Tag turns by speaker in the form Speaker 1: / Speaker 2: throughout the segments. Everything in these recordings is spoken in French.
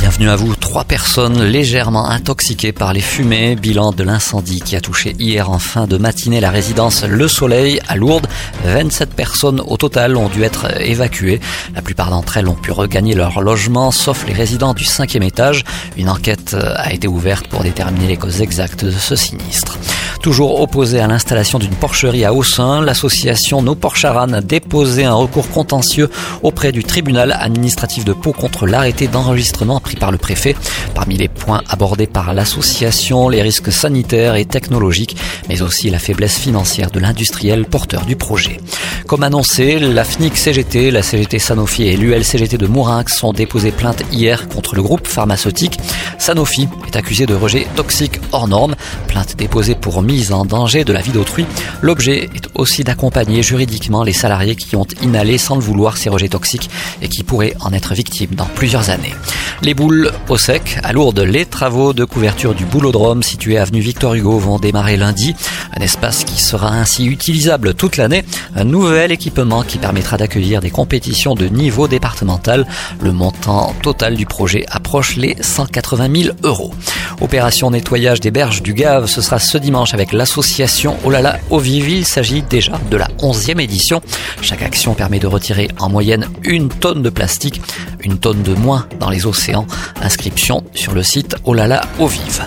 Speaker 1: Bienvenue à vous. Trois personnes légèrement intoxiquées par les fumées. Bilan de l'incendie qui a touché hier en fin de matinée la résidence Le Soleil à Lourdes. 27 personnes au total ont dû être évacuées. La plupart d'entre elles ont pu regagner leur logement, sauf les résidents du cinquième étage. Une enquête a été ouverte pour déterminer les causes exactes de ce sinistre. Toujours opposée à l'installation d'une porcherie à Haussin, l'association Nos Porcharan a déposé un recours contentieux auprès du tribunal administratif de Pau contre l'arrêté d'enregistrement pris par le préfet. Parmi les points abordés par l'association, les risques sanitaires et technologiques, mais aussi la faiblesse financière de l'industriel porteur du projet. Comme annoncé, la FNIC CGT, la CGT Sanofi et l'ULCGT de Mourinx ont déposé plainte hier contre le groupe pharmaceutique. Sanofi est accusé de rejet toxique hors norme, plainte déposée pour mise en danger de la vie d'autrui. L'objet est aussi d'accompagner juridiquement les salariés qui ont inhalé sans le vouloir ces rejets toxiques et qui pourraient en être victimes dans plusieurs années. Les boules au sec, à Lourdes, les travaux de couverture du boulodrome situé avenue Victor Hugo vont démarrer lundi. Un espace qui sera ainsi utilisable toute l'année. Un nouvel équipement qui permettra d'accueillir des compétitions de niveau départemental. Le montant total du projet approche les 180 000 euros. Opération nettoyage des berges du Gave, ce sera ce dimanche avec l'association Olala Eau Vive. Il s'agit déjà de la 11e édition. Chaque action permet de retirer en moyenne une tonne de plastique, une tonne de moins dans les océans. Inscription sur le site Olala Eau Vive.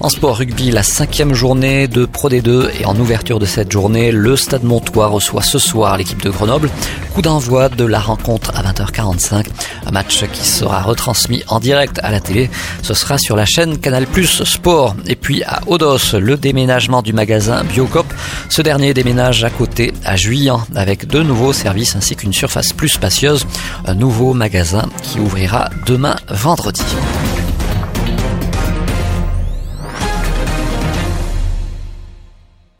Speaker 1: En sport rugby, la cinquième journée de Pro D2 et en ouverture de cette journée, le Stade Montois reçoit ce soir l'équipe de Grenoble. Coup d'envoi de la rencontre à 20h45. Un match qui sera retransmis en direct à la télé. Ce sera sur la chaîne Canal Plus Sport. Et puis à Odos, le déménagement du magasin Biocop. Ce dernier déménage à côté à Juillan avec deux nouveaux services ainsi qu'une surface plus spacieuse. Un nouveau magasin qui ouvrira demain vendredi.